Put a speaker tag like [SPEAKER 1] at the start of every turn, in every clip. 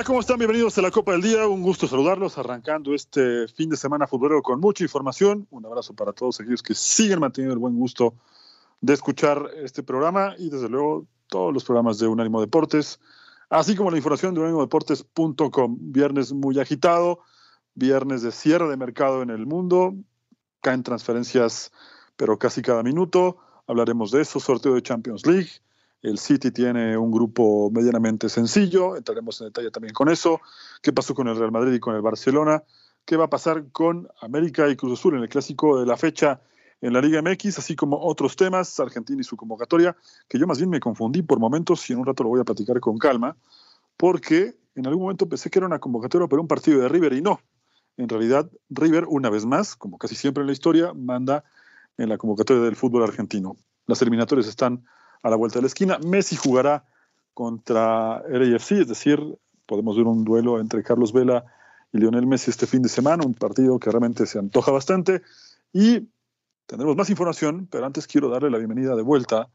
[SPEAKER 1] Hola, ¿cómo están? Bienvenidos a la Copa del Día. Un gusto saludarlos, arrancando este fin de semana futbolero con mucha información. Un abrazo para todos aquellos que siguen manteniendo el buen gusto de escuchar este programa y desde luego todos los programas de Unánimo Deportes, así como la información de unánimodeportes.com. Viernes muy agitado, viernes de cierre de mercado en el mundo, caen transferencias pero casi cada minuto. Hablaremos de eso, sorteo de Champions League el City tiene un grupo medianamente sencillo, entraremos en detalle también con eso. ¿Qué pasó con el Real Madrid y con el Barcelona? ¿Qué va a pasar con América y Cruz Azul en el clásico de la fecha en la Liga MX, así como otros temas, Argentina y su convocatoria, que yo más bien me confundí por momentos y en un rato lo voy a platicar con calma, porque en algún momento pensé que era una convocatoria para un partido de River y no. En realidad, River, una vez más, como casi siempre en la historia, manda en la convocatoria del fútbol argentino. Las eliminatorias están a la vuelta de la esquina. Messi jugará contra AFC, es decir, podemos ver un duelo entre Carlos Vela y Lionel Messi este fin de semana, un partido que realmente se antoja bastante. Y tendremos más información, pero antes quiero darle la bienvenida de vuelta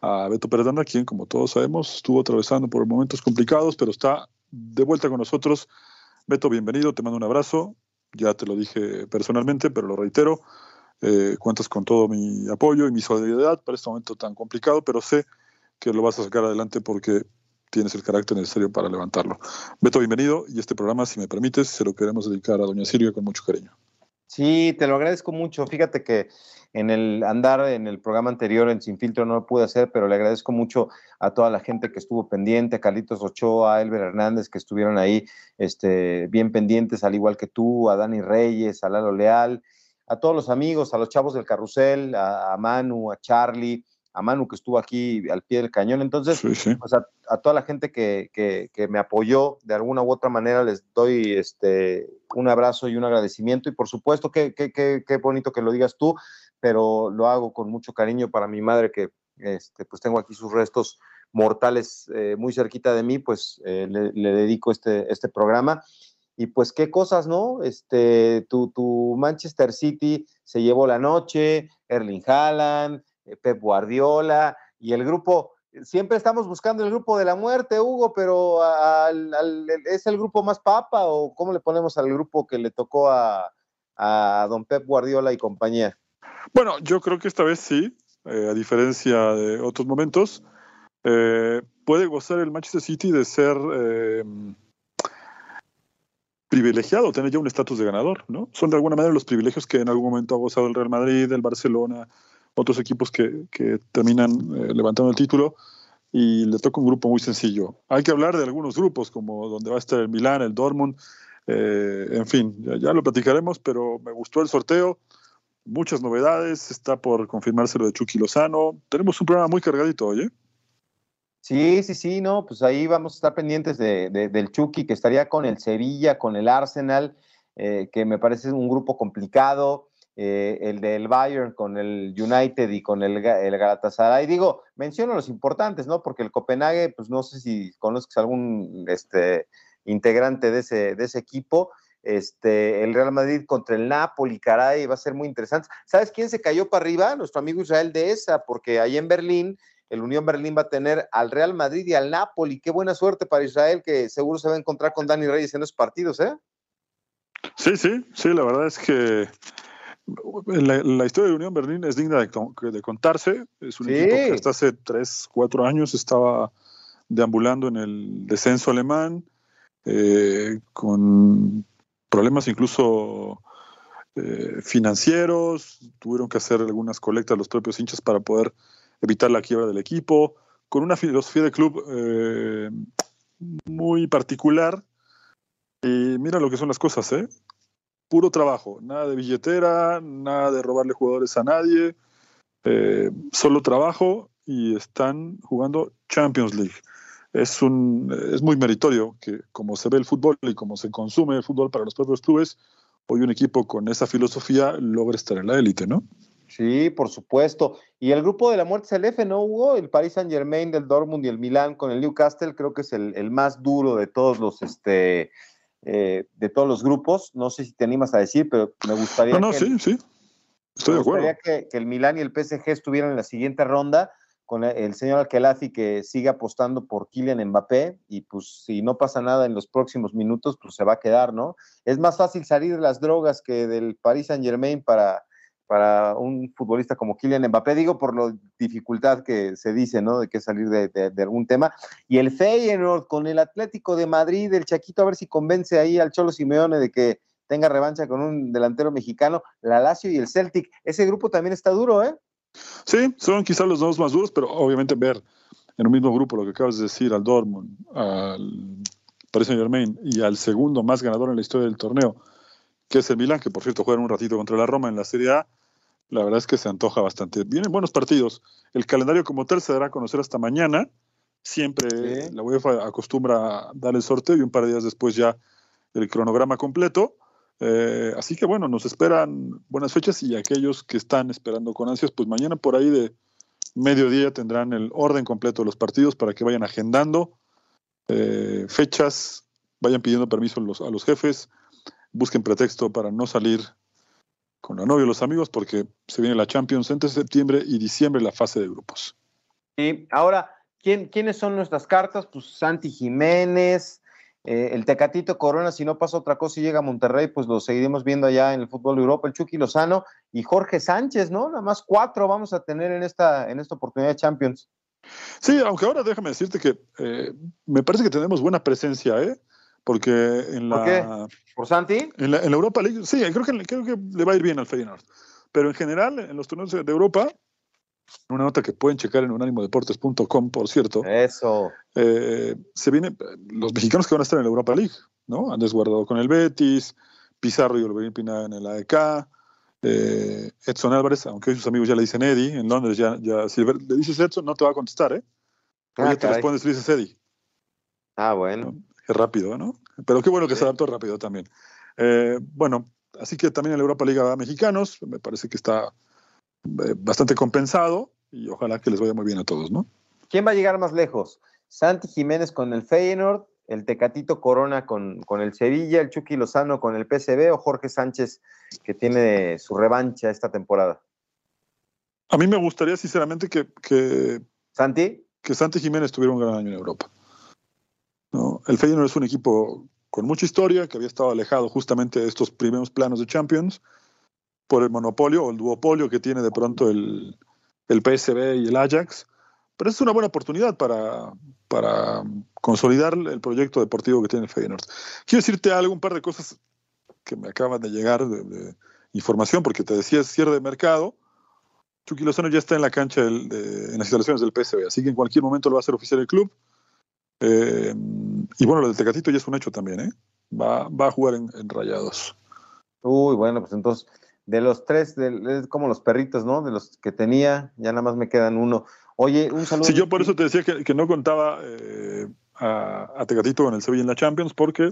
[SPEAKER 1] a Beto Peredanda, quien, como todos sabemos, estuvo atravesando por momentos complicados, pero está de vuelta con nosotros. Beto, bienvenido, te mando un abrazo. Ya te lo dije personalmente, pero lo reitero. Eh, cuentas con todo mi apoyo y mi solidaridad para este momento tan complicado, pero sé que lo vas a sacar adelante porque tienes el carácter necesario para levantarlo. Beto, bienvenido y este programa, si me permites, se lo queremos dedicar a doña Silvia con mucho cariño.
[SPEAKER 2] Sí, te lo agradezco mucho. Fíjate que en el andar en el programa anterior en Sin Filtro no lo pude hacer, pero le agradezco mucho a toda la gente que estuvo pendiente, a Carlitos Ochoa, a Elber Hernández, que estuvieron ahí este, bien pendientes, al igual que tú, a Dani Reyes, a Lalo Leal, a todos los amigos, a los chavos del carrusel, a, Manu, a Charlie, a Manu que estuvo aquí al pie del cañón. Entonces, pues a, toda la gente que, que, me apoyó de alguna u otra manera, les doy este, un abrazo y un agradecimiento. Y por supuesto, qué que, que, bonito que lo digas tú, pero lo hago con mucho cariño para mi madre, que este, pues tengo aquí sus restos mortales eh, muy cerquita de mí, pues eh, le, le, dedico este, este programa y pues qué cosas, ¿no? Este, tu, Manchester City se llevó la noche, Erling Haaland, eh, Pep Guardiola y el grupo, siempre estamos buscando el grupo de la muerte, Hugo, pero ¿es el grupo más papa o cómo le ponemos al grupo que le tocó a, don Pep Guardiola y compañía?
[SPEAKER 1] Bueno, yo creo que esta vez sí, eh, a diferencia de otros momentos, eh, puede gozar el Manchester City de ser privilegiado tener ya un estatus de ganador, ¿no? Son de alguna manera los privilegios que en algún momento ha gozado el Real Madrid, el Barcelona, otros equipos que, terminan eh, levantando el título y le toca un grupo muy sencillo. Hay que hablar de algunos grupos, como donde va a estar el Milán, el Dortmund, eh, en fin, ya, lo platicaremos, pero me gustó el sorteo, muchas novedades, está por confirmarse lo de Chucky Lozano. Tenemos un programa muy cargadito hoy.
[SPEAKER 2] Sí, sí, sí, no, pues ahí vamos a estar pendientes de, del Chucky, que estaría con el Sevilla, con el Arsenal, eh, que me parece un grupo complicado, eh, el del Bayern con el United y con el, el Galatasaray. Digo, menciono los importantes, ¿no? Porque el Copenhague, pues no sé si conoces algún este, integrante de ese, de ese equipo. Este, el Real Madrid contra el Napoli, caray, va a ser muy interesante. ¿Sabes quién se cayó para arriba? Nuestro amigo Israel de esa, porque ahí en Berlín el Unión Berlín va a tener al Real Madrid y al Napoli. Qué buena suerte para Israel, que seguro se va a encontrar con Dani Reyes en esos partidos, ¿eh?
[SPEAKER 1] Sí, sí, sí, la verdad es que la, historia de Unión Berlín es digna de, contarse. Es un equipo que hasta hace tres, cuatro años estaba deambulando en el descenso alemán, eh, con problemas incluso eh, financieros, tuvieron que hacer algunas colectas los propios hinchas para poder evitar la quiebra del equipo, con una filosofía de club eh, muy particular. Y mira lo que son las cosas, ¿eh? Puro trabajo, nada de billetera, nada de robarle jugadores a nadie, eh, solo trabajo y están jugando Champions League. Es, un, es muy meritorio que como se ve el fútbol y como se consume el fútbol para los propios clubes, hoy un equipo con esa filosofía logra estar en la élite, ¿no?
[SPEAKER 2] Sí, por supuesto. Y el grupo de la muerte es el F, ¿no, Hugo? El Paris Saint Germain del Dortmund y el Milán con el Newcastle, creo que es el, más duro de todos los, este, eh, de todos los grupos. No sé si te animas a decir, pero me gustaría.
[SPEAKER 1] No, no, sí, sí. Estoy de acuerdo.
[SPEAKER 2] Me gustaría que, que, el Milán y el PSG estuvieran en la siguiente ronda con el señor Alquelazi que sigue apostando por Kylian Mbappé y pues si no pasa nada en los próximos minutos, pues se va a quedar, ¿no? Es más fácil salir de las drogas que del Paris Saint Germain para, para un futbolista como Kylian Mbappé, digo por la dificultad que se dice, ¿no? De que salir de, algún tema. Y el Feyenoord con el Atlético de Madrid, el Chaquito, a ver si convence ahí al Cholo Simeone de que tenga revancha con un delantero mexicano, la Lazio y el Celtic. Ese grupo también está duro, ¿eh?
[SPEAKER 1] Sí, son quizás los dos más duros, pero obviamente ver en un mismo grupo lo que acabas de decir al Dortmund, al Paris Saint Germain y al segundo más ganador en la historia del torneo, que es el Milan, que por cierto juega un ratito contra la Roma en la Serie A, la verdad es que se antoja bastante. Vienen buenos partidos. El calendario como tal se dará a conocer hasta mañana. Siempre la UEFA acostumbra a dar el sorteo y un par de días después ya el cronograma completo. Eh, así que bueno, nos esperan buenas fechas y aquellos que están esperando con ansias, pues mañana por ahí de mediodía tendrán el orden completo de los partidos para que vayan agendando eh, fechas, vayan pidiendo permiso a los, a los jefes, busquen pretexto para no salir con la novia y los amigos porque se viene la Champions entre septiembre y diciembre la fase de grupos.
[SPEAKER 2] Y ahora, ¿quién, ¿quiénes son nuestras cartas? Pues Santi Jiménez, eh, el Tecatito Corona, si no pasa otra cosa y llega a Monterrey, pues lo seguiremos viendo allá en el fútbol de Europa, el Chucky Lozano y Jorge Sánchez, ¿no? Nada más cuatro vamos a tener en esta, en esta oportunidad de Champions.
[SPEAKER 1] Sí, aunque ahora déjame decirte que eh, me parece que tenemos buena presencia, ¿eh? Porque en la.
[SPEAKER 2] ¿Por qué? ¿Por Santi?
[SPEAKER 1] En la, Europa League, sí, creo que, creo que le va a ir bien al Feyenoord. Pero en general, en los torneos de Europa, una nota que pueden checar en unánimodeportes.com, por cierto.
[SPEAKER 2] Eso.
[SPEAKER 1] Eh, se viene, los mexicanos que van a estar en la Europa League, ¿no? Andrés Guardado con el Betis, Pizarro y Oliverín Pina en el AEK, eh, Edson Álvarez, aunque hoy sus amigos ya le dicen Eddie, en Londres ya, ya si le dices Edson, no te va a contestar, ¿eh? Ah, te respondes, le dices Eddie.
[SPEAKER 2] Ah, bueno.
[SPEAKER 1] Es rápido, ¿no? Pero qué bueno que se adaptó rápido también. Eh, bueno, así que también en la Europa va mexicanos, me parece que está eh, bastante compensado y ojalá que les vaya muy bien a todos, ¿no?
[SPEAKER 2] ¿Quién va a llegar más lejos? Santi Jiménez con el Feyenoord, el Tecatito Corona con, con el Sevilla, el Chucky Lozano con el PSV o Jorge Sánchez que tiene su revancha esta temporada.
[SPEAKER 1] A mí me gustaría sinceramente que, que
[SPEAKER 2] Santi
[SPEAKER 1] que Santi Jiménez tuviera un gran año en Europa. ¿No? El Feyenoord es un equipo con mucha historia, que había estado alejado justamente de estos primeros planos de Champions, por el monopolio o el duopolio que tiene de pronto el, el PSB y el Ajax. Pero es una buena oportunidad para, para consolidar el proyecto deportivo que tiene el Feyenoord. Quiero decirte algo, un par de cosas que me acaban de llegar de, información, porque te decía cierre de mercado. Chucky Lozano ya está en la cancha en las instalaciones del PSB, así que en cualquier momento lo va a hacer oficial el club. Eh, y bueno, lo del Tecatito ya es un hecho también, ¿eh? Va, va a jugar en, en Rayados.
[SPEAKER 2] Uy, bueno, pues entonces de los tres, de, es como los perritos, ¿no? De los que tenía, ya nada más me quedan uno. Oye, un saludo.
[SPEAKER 1] Sí, yo por eso te decía que, no contaba eh, a, a, Tecatito en el Sevilla en la Champions, porque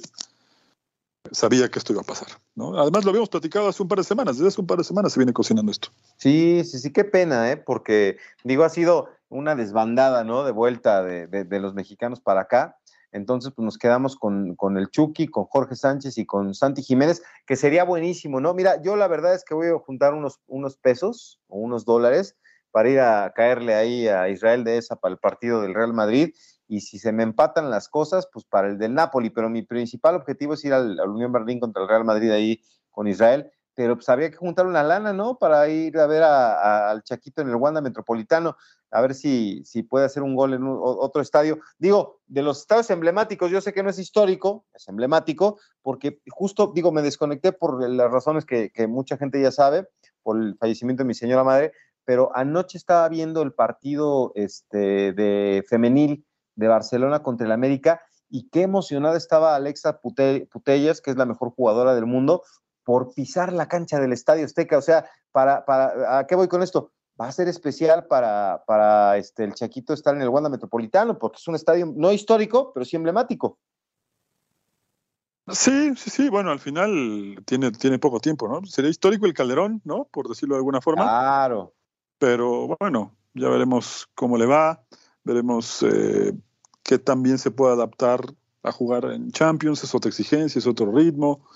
[SPEAKER 1] sabía que esto iba a pasar, ¿no? Además lo habíamos platicado hace un par de semanas, desde hace un par de semanas se viene cocinando esto.
[SPEAKER 2] Sí, sí, sí, qué pena, ¿eh? Porque, digo, ha sido una desbandada, ¿no? De vuelta de, los mexicanos para acá. Entonces, pues nos quedamos con, el Chucky, con Jorge Sánchez y con Santi Jiménez, que sería buenísimo, ¿no? Mira, yo la verdad es que voy a juntar unos, unos pesos o unos dólares para ir a caerle ahí a Israel de esa para el partido del Real Madrid. Y si se me empatan las cosas, pues para el del Napoli. Pero mi principal objetivo es ir al, al Unión Berlín contra el Real Madrid ahí con Israel pero pues que juntar una lana, ¿no? Para ir a ver al Chaquito en el Wanda Metropolitano, a ver si, si puede hacer un gol en otro estadio. Digo, de los estadios emblemáticos, yo sé que no es histórico, es emblemático, porque justo, digo, me desconecté por las razones que, mucha gente ya sabe, por el fallecimiento de mi señora madre, pero anoche estaba viendo el partido este, de femenil de Barcelona contra el América y qué emocionada estaba Alexa Putellas, que es la mejor jugadora del mundo, por pisar la cancha del Estadio Azteca. O sea, para, para, ¿a qué voy con esto? Va a ser especial para, para este, el Chaquito estar en el Wanda Metropolitano, porque es un estadio no histórico, pero sí emblemático.
[SPEAKER 1] Sí, sí, sí. Bueno, al final tiene, tiene poco tiempo, ¿no? Sería histórico el Calderón, ¿no? Por decirlo de alguna forma.
[SPEAKER 2] Claro.
[SPEAKER 1] Pero bueno, ya veremos cómo le va. Veremos eh, qué también se puede adaptar a jugar en Champions. Es otra exigencia, es otro ritmo.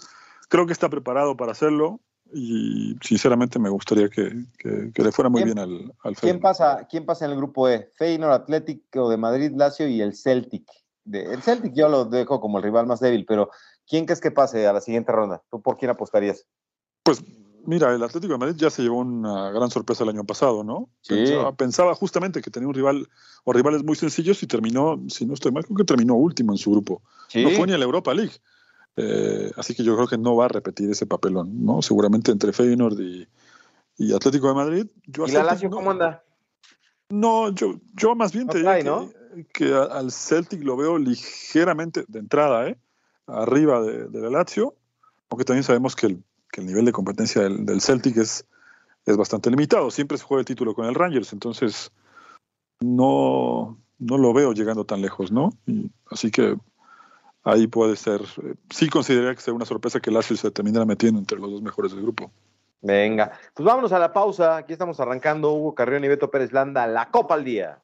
[SPEAKER 1] Creo que está preparado para hacerlo y sinceramente me gustaría que, le fuera muy bien al, al
[SPEAKER 2] ¿quién pasa, ¿Quién pasa en el grupo E? Feyenoord, Atlético de Madrid, Lazio y el Celtic. el Celtic yo lo dejo como el rival más débil, pero ¿quién crees que pase a la siguiente ronda? ¿Tú por quién apostarías?
[SPEAKER 1] Pues mira, el Atlético de Madrid ya se llevó una gran sorpresa el año pasado, ¿no? Pensaba, justamente que tenía un rival o rivales muy sencillos y terminó, si no estoy mal, creo que terminó último en su grupo. No fue ni a la Europa League. Eh, así que yo creo que no va a repetir ese papelón, ¿no? Seguramente entre Feyenoord y, Atlético de Madrid.
[SPEAKER 2] ¿Y la Lazio cómo anda?
[SPEAKER 1] No, yo, yo más bien te digo que, al Celtic lo veo ligeramente de entrada, ¿eh? Arriba de, la Lazio, aunque también sabemos que el, nivel de competencia del, Celtic es, es bastante limitado. Siempre se juega el título con el Rangers, entonces no, no lo veo llegando tan lejos, ¿no? así que ahí puede ser, eh, sí consideraría que sea una sorpresa que Lazio se terminara metiendo entre los dos mejores del grupo.
[SPEAKER 2] Venga, pues vámonos a la pausa. Aquí estamos arrancando Hugo Carrión y Beto Pérez Landa, la Copa al Día.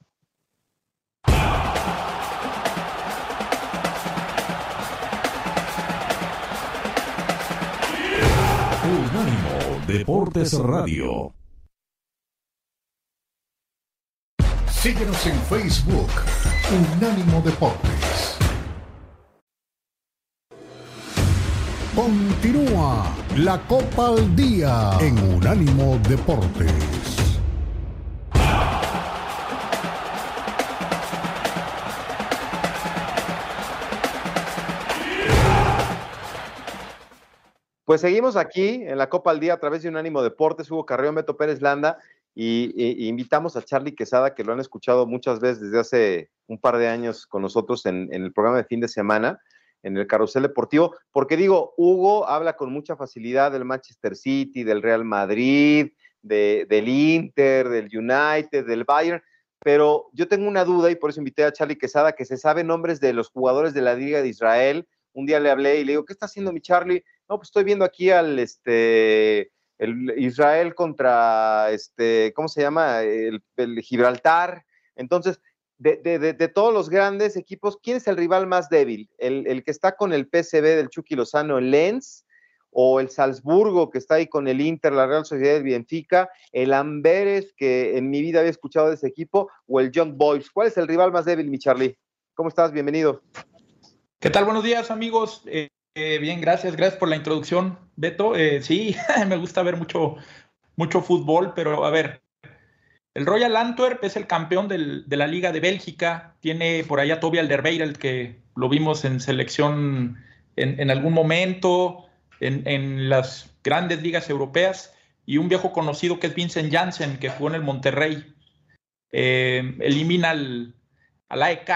[SPEAKER 3] Unánimo Deportes Radio. Síguenos en Facebook, Unánimo Deportes. Continúa la Copa al Día en Unánimo Deportes.
[SPEAKER 2] Pues seguimos aquí en la Copa al Día a través de Unánimo Deportes, Hugo Carrión, Beto Pérez Landa, y, invitamos a Charlie Quesada, que lo han escuchado muchas veces desde hace un par de años con nosotros en el programa de fin de semana en el carrusel deportivo, porque digo, Hugo habla con mucha facilidad del Manchester City, del Real Madrid, del Inter, del United, del Bayern, pero yo tengo una duda y por eso invité a Charlie Quesada, que se sabe nombres de los jugadores de la Liga de Israel. Un día le hablé y le digo, ¿qué está haciendo mi Charlie? No, pues estoy viendo aquí al este el Israel contra este, ¿cómo se llama? el Gibraltar. Entonces, de, todos los grandes equipos, ¿quién es el rival más débil? ¿El, que está con el PSV del Chucky Lozano, el Lens? ¿O el Salzburgo que está ahí con el Inter, la Real Sociedad del Benfica? ¿El Amberes, que en mi vida había escuchado de ese equipo? ¿O el Young Boys? ¿Cuál es el rival más débil, mi Charlie? ¿Cómo estás? Bienvenido.
[SPEAKER 4] ¿Qué tal? Buenos días, amigos. Eh, eh, bien, gracias. Gracias por la introducción, Beto. Eh, sí, me gusta ver mucho, mucho fútbol, pero a ver, el Royal Antwerp es el campeón de la Liga de Bélgica. Tiene por allá Toby Alderweireld, que lo vimos en selección en, algún momento, en, las grandes ligas europeas. Y un viejo conocido que es Vincent Janssen, que jugó en el Monterrey. Eh, elimina al, al AEK.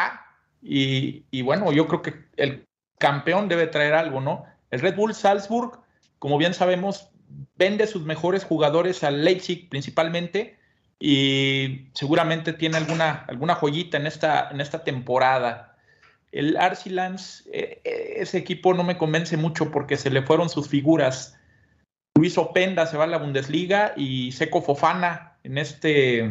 [SPEAKER 4] Y, y bueno, yo creo que el campeón debe traer algo, ¿no? El Red Bull Salzburg, como bien sabemos, vende sus mejores jugadores al Leipzig principalmente y seguramente tiene alguna, alguna joyita en esta, en esta temporada. El Arsilans, eh, eh, ese equipo no me convence mucho porque se le fueron sus figuras. Luis Openda se va a la Bundesliga y Seco Fofana en este,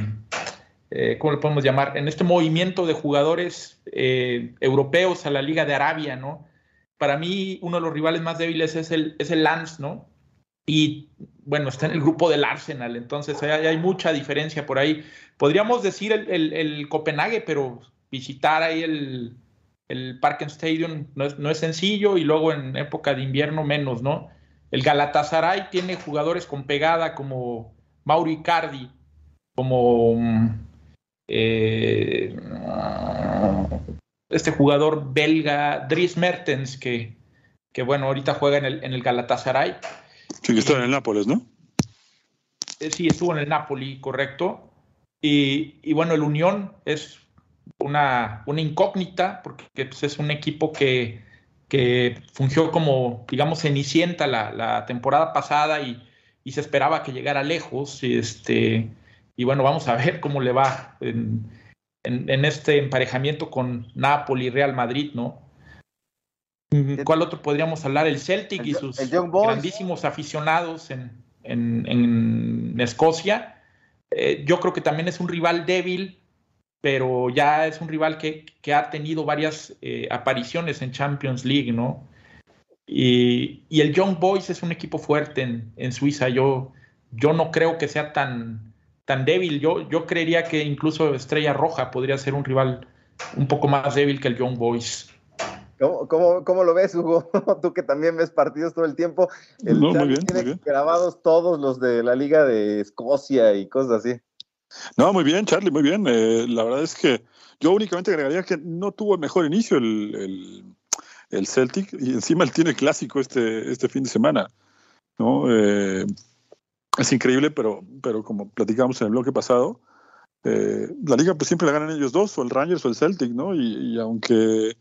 [SPEAKER 4] eh, ¿cómo le podemos llamar? En este movimiento de jugadores europeos a la Liga de Arabia, ¿no? Para mí, uno de los rivales más débiles es el, es el ¿no? y bueno, está en el grupo del Arsenal, entonces hay, mucha diferencia por ahí. Podríamos decir el, Copenhague, pero visitar ahí el, el Parken Stadium no es, no es, sencillo y luego en época de invierno menos, ¿no? El Galatasaray tiene jugadores con pegada como Mauro Icardi, como eh, este jugador belga Dries Mertens, que, que bueno, ahorita juega en el, en el Galatasaray
[SPEAKER 1] Sí, que está en el Nápoles, ¿no?
[SPEAKER 4] eh, sí, estuvo en el Napoli, correcto. Y, bueno, el Unión es una, una incógnita, porque pues, es un equipo que, que fungió como, digamos, cenicienta la, la temporada pasada y, y, se esperaba que llegara lejos. Y, este, y bueno, vamos a ver cómo le va en, en, este emparejamiento con Napoli y Real Madrid, ¿no? ¿Cuál otro podríamos hablar? El Celtic y sus grandísimos aficionados en, en Escocia. Eh, yo creo que también es un rival débil, pero ya es un rival que, ha tenido varias eh, apariciones en Champions League, ¿no? Y, el Young Boys es un equipo fuerte en, Suiza. Yo, yo no creo que sea tan, tan débil. Yo, yo creería que incluso Estrella Roja podría ser un rival un poco más débil que el Young Boys.
[SPEAKER 2] ¿Cómo, cómo, lo ves, Hugo? Tú que también ves partidos todo el tiempo. El no, muy bien, tiene grabados todos los de la Liga de Escocia y cosas así.
[SPEAKER 1] No, muy bien, Charlie, muy bien. Eh, la verdad es que yo únicamente agregaría que no tuvo el mejor inicio el, el, Celtic y encima él tiene clásico este, este fin de semana. ¿no? Eh, es increíble, pero, pero como platicamos en el bloque pasado, eh, la liga pues siempre la ganan ellos dos, o el Rangers o el Celtic, ¿no? y aunque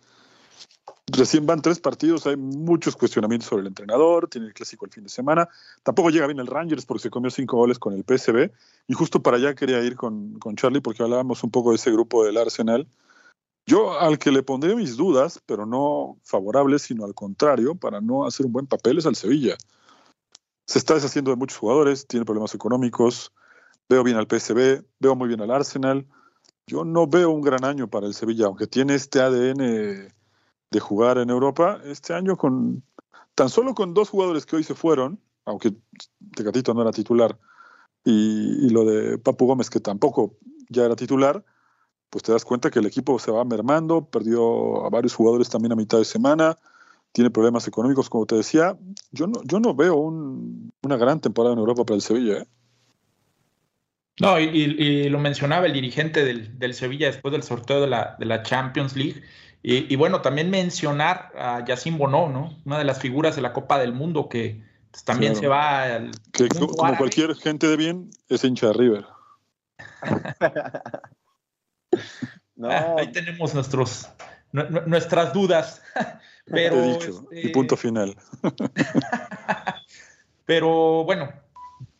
[SPEAKER 1] Recién van tres partidos, hay muchos cuestionamientos sobre el entrenador, tiene el clásico el fin de semana. Tampoco llega bien el Rangers porque se comió cinco goles con el PSB. Y justo para allá quería ir con, con Charlie porque hablábamos un poco de ese grupo del Arsenal. Yo al que le pondré mis dudas, pero no favorables, sino al contrario, para no hacer un buen papel, es al Sevilla. Se está deshaciendo de muchos jugadores, tiene problemas económicos. Veo bien al PSB, veo muy bien al Arsenal. Yo no veo un gran año para el Sevilla, aunque tiene este ADN de jugar en Europa. Este año con tan solo con dos jugadores que hoy se fueron, aunque Tecatito no era titular, y, lo de Papu Gómez que tampoco ya era titular, pues te das cuenta que el equipo se va mermando, perdió a varios jugadores también a mitad de semana, tiene problemas económicos, como te decía. Yo no, yo no veo una gran temporada en Europa para el Sevilla. ¿eh?
[SPEAKER 4] No, y, lo mencionaba el dirigente del, del, Sevilla después del sorteo de la, de la Champions League, y, bueno, también mencionar a Yacine Bono, ¿no? Una de las figuras de la Copa del Mundo que pues, también se va al.
[SPEAKER 1] Que como cualquier gente de bien, es hincha de River.
[SPEAKER 4] Ah, ahí tenemos nuestros, nuestras dudas. Pero,
[SPEAKER 1] dicho, y este punto final.
[SPEAKER 4] pero bueno,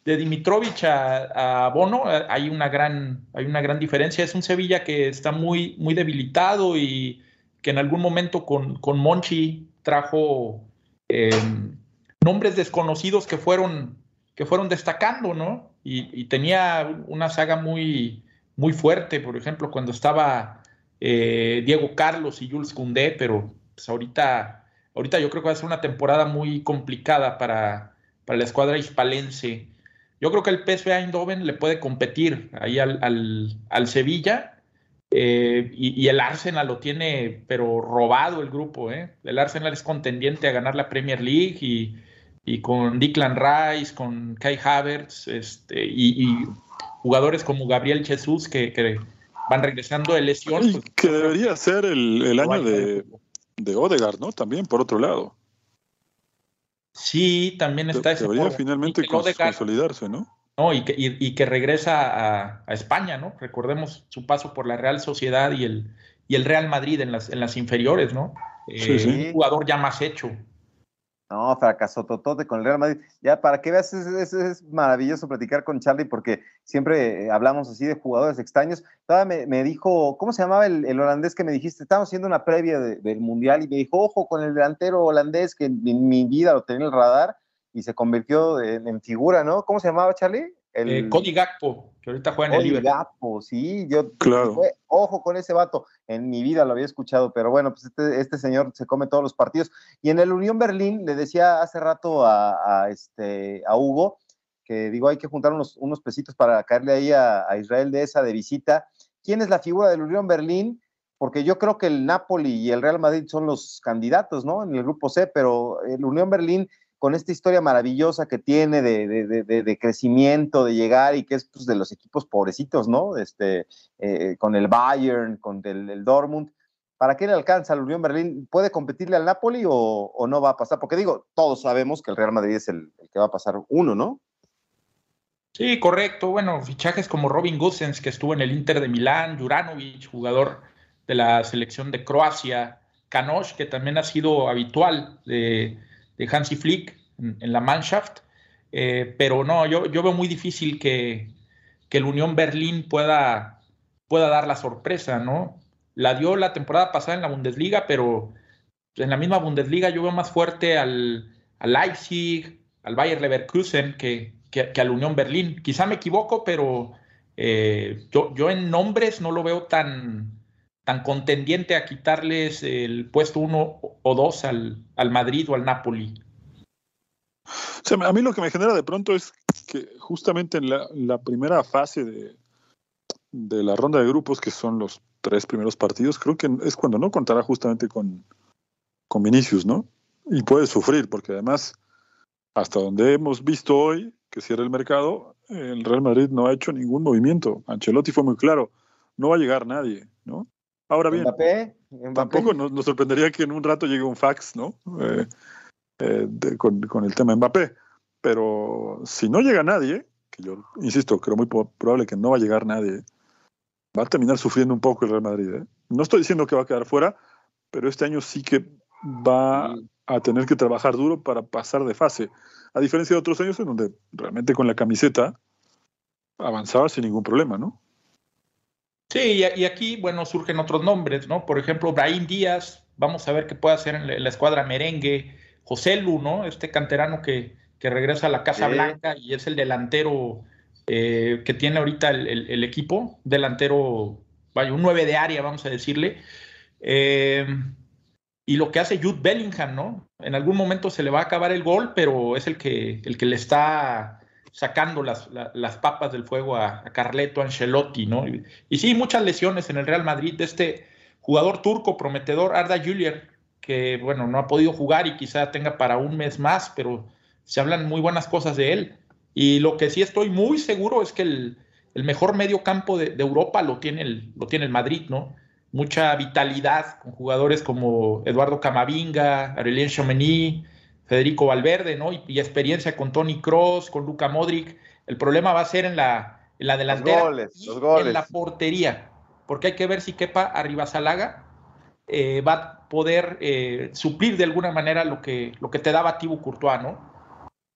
[SPEAKER 4] de Dimitrovich a, Bono hay una gran hay una gran diferencia es un Sevilla que está muy muy debilitado y que en algún momento con, con Monchi trajo em, nombres desconocidos que fueron, que fueron destacando, ¿no? Y, tenía una saga muy, muy fuerte, por ejemplo, cuando estaba eh, Diego Carlos y Jules Koundé, pero pues ahorita, ahorita yo creo que va a ser una temporada muy complicada para, para la escuadra hispalense. Yo creo que el PSV Eindhoven le puede competir ahí al, al, al Sevilla eh, y, el Arsenal lo tiene, pero robado el grupo. ¿eh? El Arsenal es contendiente a ganar la Premier League y, con Declan Rice, con Kai Havertz este, y, jugadores como Gabriel Jesús que, van regresando de lesión.
[SPEAKER 1] Pues, que debería ser el, año de, de Odegaard, ¿no? También, por otro lado.
[SPEAKER 4] Sí, también está ese.
[SPEAKER 1] Debería finalmente consolidarse, ¿no?
[SPEAKER 4] ¿No? Y que, y, que regresa a, España, ¿no? Recordemos su paso por la Real Sociedad y el, y el Real Madrid en las, en las inferiores, ¿no? Eh, un jugador ya más hecho.
[SPEAKER 2] No, fracasó Totote con el Real Madrid. Ya, para que veas, es, maravilloso platicar con Charlie porque siempre hablamos así de jugadores extraños. Todavía me, dijo, ¿cómo se llamaba el, holandés que me dijiste? Estábamos haciendo una previa del Mundial y me dijo, ojo con el delantero holandés que en, en mi vida lo tenía en el radar y se convirtió en, figura, ¿no? ¿Cómo se llamaba, Charlie?
[SPEAKER 4] El eh, Cody Gakpo, que ahorita juega en el Liverpool.
[SPEAKER 2] Gakpo, sí, yo claro. ojo con ese vato, en mi vida lo había escuchado, pero bueno, pues este, este, señor se come todos los partidos. Y en el Unión Berlín, le decía hace rato a, este, a Hugo, que digo, hay que juntar unos, unos pesitos para caerle ahí a, a, Israel de esa de visita. ¿Quién es la figura del Unión Berlín? Porque yo creo que el Napoli y el Real Madrid son los candidatos, ¿no? En el grupo C, pero el Unión Berlín con esta historia maravillosa que tiene de, crecimiento, de llegar y que es pues, de los equipos pobrecitos, ¿no? Este, eh, con el Bayern, con el, Dortmund. ¿Para qué le alcanza la Unión Berlín? ¿Puede competirle al Napoli o, no va a pasar? Porque digo, todos sabemos que el Real Madrid es el, que va a pasar uno, ¿no?
[SPEAKER 4] Sí, correcto. Bueno, fichajes como Robin Gosens, que estuvo en el Inter de Milán, Juranovic, jugador de la selección de Croacia, Kanosh, que también ha sido habitual de, Hansi Flick en, la Mannschaft. Eh, pero no, yo, yo veo muy difícil que, que el Unión Berlín pueda, pueda dar la sorpresa, ¿no? La dio la temporada pasada en la Bundesliga, pero en la misma Bundesliga yo veo más fuerte al, Leipzig, al Bayer Leverkusen que, que, al Unión Berlín. Quizá me equivoco, pero eh, yo, yo en nombres no lo veo tan, tan contendiente a quitarles el puesto uno o dos al, al Madrid o al Napoli.
[SPEAKER 1] a mí lo que me genera de pronto es que justamente en la, primera fase de, de, la ronda de grupos, que son los tres primeros partidos, creo que es cuando no contará justamente con, con Vinicius, ¿no? Y puede sufrir, porque además, hasta donde hemos visto hoy que cierra el mercado, el Real Madrid no ha hecho ningún movimiento. Ancelotti fue muy claro, no va a llegar nadie, ¿no? Ahora bien, tampoco nos, sorprendería que en un rato llegue un fax, ¿no? Eh, eh, con, con, el tema Mbappé. Pero si no llega nadie, que yo insisto, creo muy probable que no va a llegar nadie, va a terminar sufriendo un poco el Real Madrid. ¿eh? No estoy diciendo que va a quedar fuera, pero este año sí que va a tener que trabajar duro para pasar de fase. A diferencia de otros años en donde realmente con la camiseta avanzaba sin ningún problema, ¿no?
[SPEAKER 4] Sí, y aquí, bueno, surgen otros nombres, ¿no? Por ejemplo, Brahim Díaz, vamos a ver qué puede hacer en la escuadra merengue. José Lu, ¿no? Este canterano que, que regresa a la Casa Blanca y es el delantero eh, que tiene ahorita el, equipo, delantero, vaya, un 9 de área, vamos a decirle. Eh, y lo que hace Jude Bellingham, ¿no? En algún momento se le va a acabar el gol, pero es el que, el que le está sacando las, papas del fuego a, Carleto Ancelotti, ¿no? Y, sí, muchas lesiones en el Real Madrid de este jugador turco prometedor, Arda Güler, que, bueno, no ha podido jugar y quizá tenga para un mes más, pero se hablan muy buenas cosas de él. Y lo que sí estoy muy seguro es que el, mejor medio campo de, Europa lo tiene, el, lo tiene el Madrid, ¿no? Mucha vitalidad con jugadores como Eduardo Camavinga, Aurelien Chomeny, Federico Valverde, ¿no? Y, experiencia con Tony Cross, con Luca Modric. El problema va a ser en la, en la delantera
[SPEAKER 2] y en
[SPEAKER 4] la portería, porque hay que ver si Kepa arriba Salaga eh, va a poder eh, suplir de alguna manera lo que, lo que te daba Thibaut Courtois, ¿no?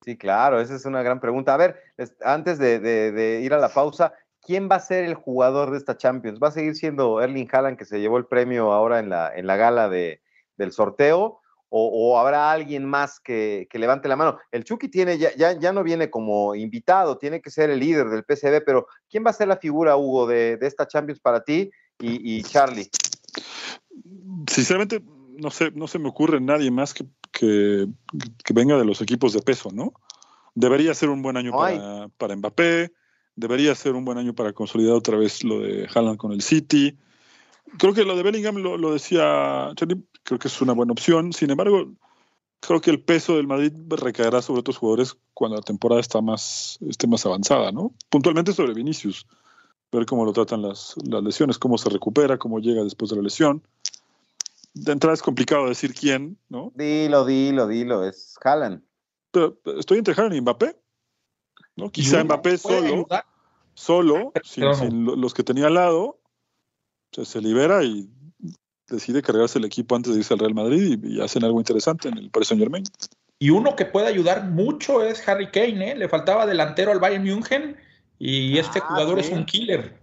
[SPEAKER 2] Sí, claro, esa es una gran pregunta. A ver, antes de, ir a la pausa, ¿quién va a ser el jugador de esta Champions? ¿Va a seguir siendo Erling Haaland, que se llevó el premio ahora en la, en la gala de, del sorteo? O, habrá alguien más que, levante la mano? El Chucky tiene, ya, ya, no viene como invitado, tiene que ser el líder del PCB, pero ¿quién va a ser la figura, Hugo, de, esta Champions para ti y, y Charlie?
[SPEAKER 1] Sinceramente, no sé, no se me ocurre nadie más que que, venga de los equipos de peso, ¿no? Debería ser un buen año para, para, Mbappé, debería ser un buen año para consolidar otra vez lo de Haaland con el City. Creo que lo de Bellingham lo, decía creo que es una buena opción. Sin embargo, creo que el peso del Madrid recaerá sobre otros jugadores cuando la temporada está más, esté más avanzada, ¿no? Puntualmente sobre Vinicius, ver cómo lo tratan las, las lesiones, cómo se recupera, cómo llega después de la lesión de entrada es complicado decir quién, ¿no?
[SPEAKER 2] Dilo, dilo, dilo, es Haaland.
[SPEAKER 1] Pero estoy entre Haaland y Mbappé. ¿no? Quizá Mbappé solo, solo, sin, los que tenía al lado, se libera y decide cargarse el equipo antes de irse al Real Madrid y, hacen algo interesante en el Paris Saint Germain.
[SPEAKER 4] Y uno que puede ayudar mucho es Harry Kane, ¿eh? Le faltaba delantero al Bayern München y este ah, jugador es un killer.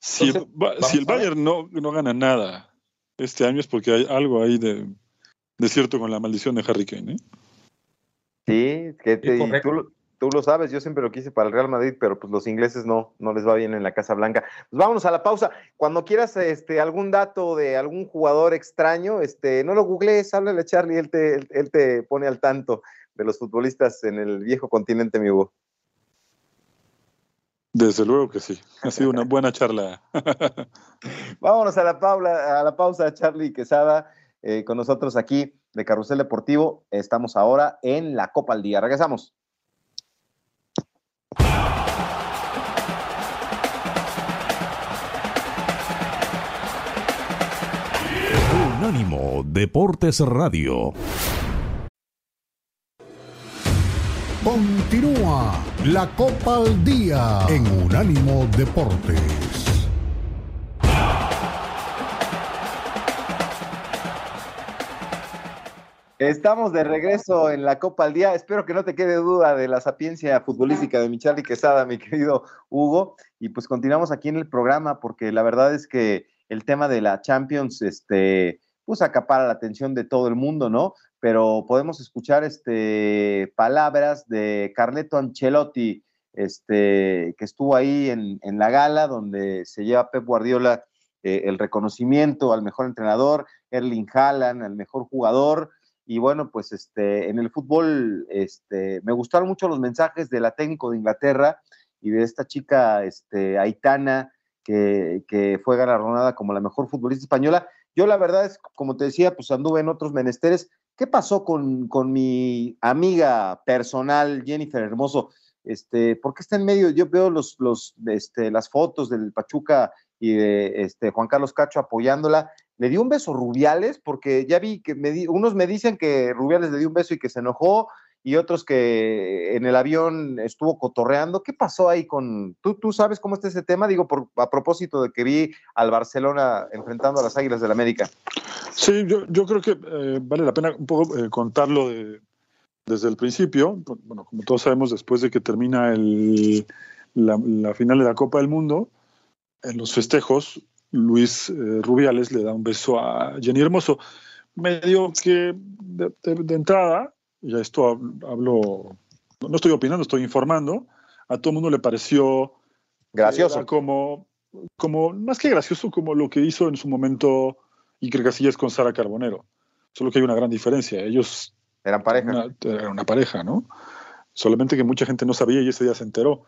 [SPEAKER 1] Si, si el Bayern no, no gana nada este año es porque hay algo ahí de, cierto con la maldición de Harry Kane. ¿eh?
[SPEAKER 2] Sí, que tú, lo sabes, yo siempre lo quise para el Real Madrid, pero pues los ingleses no, no les va bien en la Casa Blanca. Pues vámonos a la pausa. Cuando quieras este, algún dato de algún jugador extraño, este, no lo googlees, háblale a Charlie, él te, él, te pone al tanto de los futbolistas en el viejo continente, mi Hugo.
[SPEAKER 1] Desde luego que sí. Ha sido una buena charla.
[SPEAKER 2] Vámonos a la, a la pausa, Charlie Quesada, eh, con nosotros aquí de Carrusel Deportivo. Estamos ahora en la Copa al Día. Regresamos.
[SPEAKER 3] Unánimo Deportes Radio. Continúa la Copa al Día en Unánimo Deportes.
[SPEAKER 2] Estamos de regreso en la Copa al Día. Espero que no te quede duda de la sapiencia futbolística de Michali Quesada, mi querido Hugo. Y pues continuamos aquí en el programa porque la verdad es que el tema de la Champions, este, pues acapara la atención de todo el mundo, ¿no? Pero podemos escuchar este, palabras de Carleto Ancelotti, este, que estuvo ahí en, en la gala donde se lleva Pep Guardiola eh, el reconocimiento al mejor entrenador, Erling Haaland, al mejor jugador y bueno, pues este, en el fútbol este, me gustaron mucho los mensajes de la técnico de Inglaterra y de esta chica este, Aitana, que, fue galardonada como la mejor futbolista española. Yo la verdad es, como te decía, pues anduve en otros menesteres. ¿Qué pasó con, con mi amiga personal, Jennifer Hermoso? Este, ¿Por qué está en medio? Yo veo los, los, este, las fotos del Pachuca y de este, Juan Carlos Cacho apoyándola le dio un beso Rubiales, porque ya vi que me unos me dicen que Rubiales le dio un beso y que se enojó, y otros que en el avión estuvo cotorreando. ¿Qué pasó ahí con... ¿Tú, tú sabes cómo está ese tema? Digo, a propósito de que vi al Barcelona enfrentando a las Águilas del la América.
[SPEAKER 1] Sí, yo, yo creo que eh, vale la pena un poco eh, contarlo de, desde el principio. Bueno, como todos sabemos, después de que termina el, la, la final de la Copa del Mundo, en los festejos, Luis eh, Rubiales le da un beso a Jenny Hermoso. Medio que de, entrada, ya esto hablo, no estoy opinando, estoy informando, a todo el mundo le pareció
[SPEAKER 2] gracioso.
[SPEAKER 1] Como, como, más que gracioso, como lo que hizo en su momento Iker Casillas con Sara Carbonero. Solo que hay una gran diferencia. Ellos
[SPEAKER 2] eran pareja.
[SPEAKER 1] Era una pareja, ¿no? Solamente que mucha gente no sabía y ese día se enteró.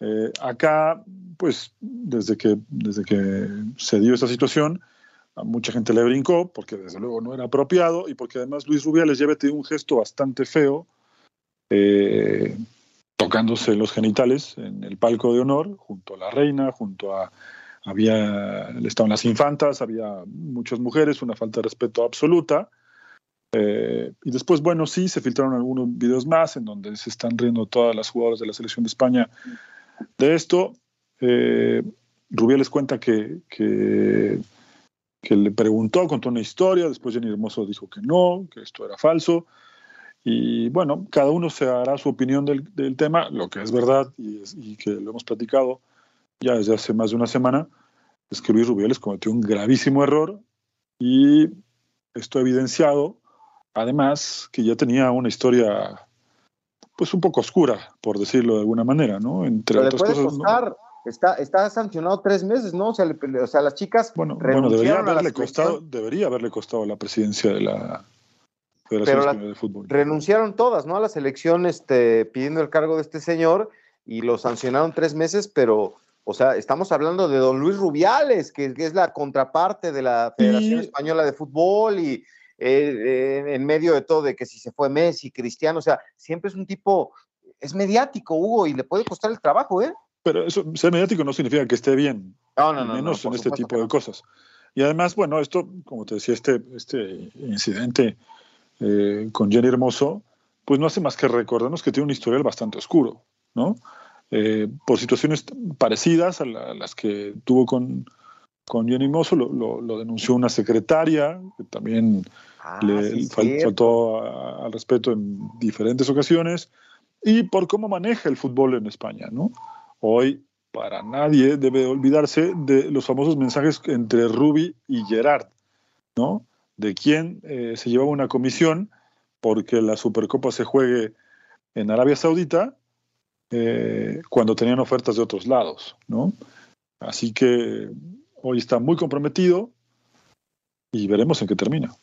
[SPEAKER 1] Eh, acá, pues, desde que, desde que se dio esta situación, mucha gente le brincó, porque desde luego no era apropiado y porque además Luis Rubiales ya había un gesto bastante feo, eh, tocándose los genitales en el palco de honor, junto a la reina, junto a. Había, estaban las infantas, había muchas mujeres, una falta de respeto absoluta. Eh, y después, bueno, sí, se filtraron algunos videos más en donde se están riendo todas las jugadoras de la selección de España de esto, eh, Rubiales cuenta que, le preguntó, contó una historia, después Jenny Hermoso dijo que no, que esto era falso. Y bueno, cada uno se hará su opinión del, tema. Lo que es verdad y, que lo hemos platicado ya desde hace más de una semana es que Luis Rubiales cometió un gravísimo error y esto ha evidenciado, además, que ya tenía una historia pues un poco oscura, por decirlo de alguna manera, ¿no?
[SPEAKER 2] Entre otras cosas. Está, está sancionado tres meses, ¿no? O sea, o sea las chicas.
[SPEAKER 1] Bueno, bueno debería haberle costado, debería haberle costado la presidencia de la Federación de Fútbol.
[SPEAKER 2] Renunciaron todas, ¿no? A la selección, este, pidiendo el cargo de este señor, y lo sancionaron tres meses, pero. O sea, estamos hablando de don Luis Rubiales, que, es la contraparte de la Federación Española de Fútbol y, eh, en medio de todo, de que si se fue Messi, Cristiano, o sea, siempre es un tipo, es mediático, Hugo, y le puede costar el trabajo, ¿eh?
[SPEAKER 1] Pero eso, ser mediático no significa que esté bien, no, no, no, menos en este tipo de cosas. Y además, bueno, esto, como te decía, este, este incidente eh, con Jenny Hermoso, pues no hace más que recordarnos que tiene un historial bastante oscuro, ¿no? Eh, por situaciones parecidas a, las que tuvo con, con Jenny Hermoso, lo, lo, denunció una secretaria, que también Ah, le faltó al respeto en diferentes ocasiones y por cómo maneja el fútbol en España, ¿no? Hoy para nadie debe olvidarse de los famosos mensajes entre Rubi y Gerard, ¿no? De quién eh, se llevaba una comisión porque la Supercopa se juegue en Arabia Saudita eh, cuando tenían ofertas de otros lados, ¿no? Así que hoy está muy comprometido y veremos en qué termina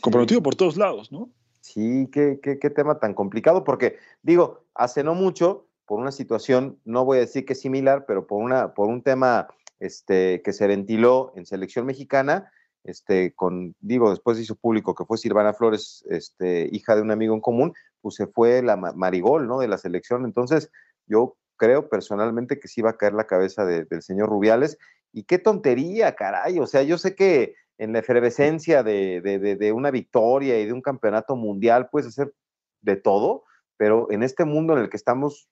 [SPEAKER 1] comprometido por todos lados, ¿no?
[SPEAKER 2] Sí, qué, qué, qué, tema tan complicado, porque digo, hace no mucho, por una situación, no voy a decir que similar, pero por, una, por un tema este, que se ventiló en selección mexicana, este, con, digo, después hizo público que fue Silvana Flores, este, hija de un amigo en común, pues se fue la Marigol, ¿no? De la selección. Entonces, yo creo personalmente que sí va a caer la cabeza del señor Rubiales. Y qué tontería, caray. O sea, yo sé que en la efervescencia de, una victoria y de un campeonato mundial, puedes hacer de todo, pero en este mundo en el que estamos,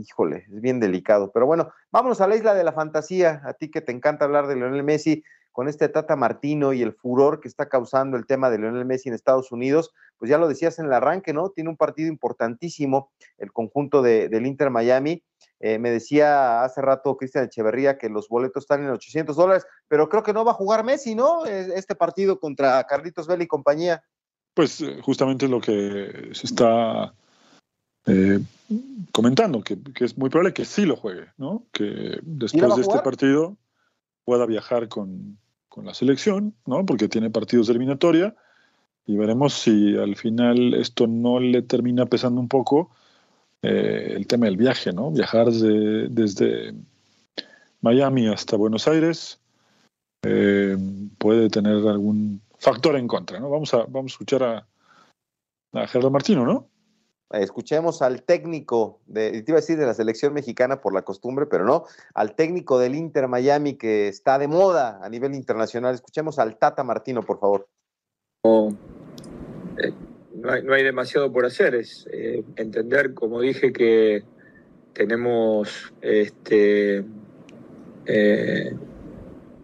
[SPEAKER 2] híjole, es bien delicado. Pero bueno, vámonos a la isla de la fantasía, a ti que te encanta hablar de Lionel Messi, con este Tata Martino y el furor que está causando el tema de Lionel Messi en Estados Unidos, pues ya lo decías en el arranque, ¿no? Tiene un partido importantísimo el conjunto del Inter Miami. Eh, me decía hace rato Cristian Echeverría que los boletos están en 800 dólares, pero creo que no va a jugar Messi, ¿no? Este partido contra Carlitos Vela y compañía.
[SPEAKER 1] Pues eh, justamente lo que se está eh, comentando, que, es muy probable que sí lo juegue, ¿no? Que después de este partido pueda viajar con, la selección, ¿no? Porque tiene partidos de eliminatoria y veremos si al final esto no le termina pesando un poco eh, el tema del viaje, ¿no? Viajar desde Miami hasta Buenos Aires eh, puede tener algún factor en contra, ¿no? Vamos a, vamos a escuchar a, a Gerardo Martino, ¿no?
[SPEAKER 2] Escuchemos al técnico, de, te iba a decir de la selección mexicana por la costumbre, pero no, al técnico del Inter Miami que está de moda a nivel internacional. Escuchemos al Tata Martino, por favor.
[SPEAKER 5] Eh, no, hay, demasiado por hacer, es eh, entender, como dije, que tenemos este, eh,